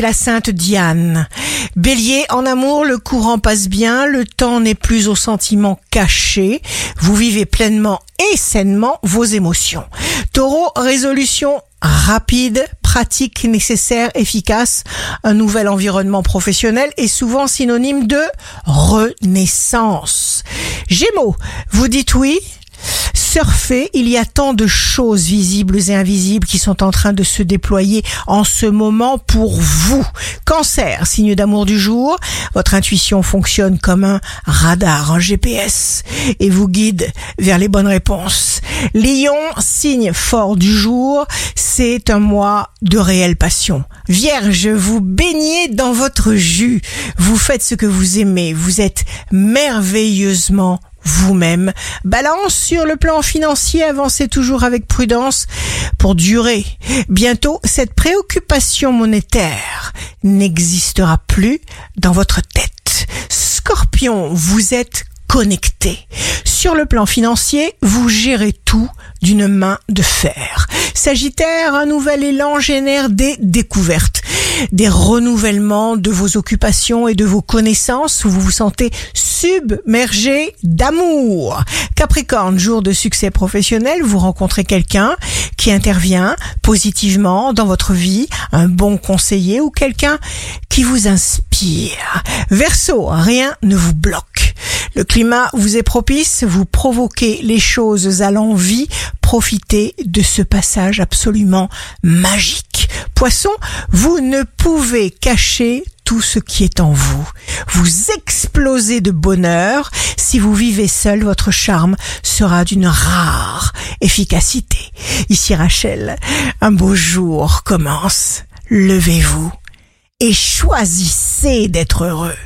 la sainte Diane. Bélier, en amour, le courant passe bien, le temps n'est plus aux sentiments cachés, vous vivez pleinement et sainement vos émotions. Taureau, résolution rapide, pratique, nécessaire, efficace. Un nouvel environnement professionnel est souvent synonyme de renaissance. Gémeaux, vous dites oui surfer, il y a tant de choses visibles et invisibles qui sont en train de se déployer en ce moment pour vous. Cancer, signe d'amour du jour, votre intuition fonctionne comme un radar, un GPS et vous guide vers les bonnes réponses. Lion, signe fort du jour, c'est un mois de réelle passion. Vierge, vous baignez dans votre jus, vous faites ce que vous aimez, vous êtes merveilleusement vous-même. Balance sur le plan financier, avancez toujours avec prudence pour durer. Bientôt, cette préoccupation monétaire n'existera plus dans votre tête. Scorpion, vous êtes connecté. Sur le plan financier, vous gérez tout d'une main de fer. Sagittaire, un nouvel élan génère des découvertes, des renouvellements de vos occupations et de vos connaissances où vous vous sentez submergé d'amour. Capricorne, jour de succès professionnel, vous rencontrez quelqu'un qui intervient positivement dans votre vie, un bon conseiller ou quelqu'un qui vous inspire. Verseau, rien ne vous bloque. Le climat vous est propice, vous provoquez les choses à l'envie, profitez de ce passage absolument magique. Poisson, vous ne pouvez cacher tout ce qui est en vous. Vous explosez de bonheur. Si vous vivez seul, votre charme sera d'une rare efficacité. Ici Rachel, un beau jour commence. Levez-vous et choisissez d'être heureux.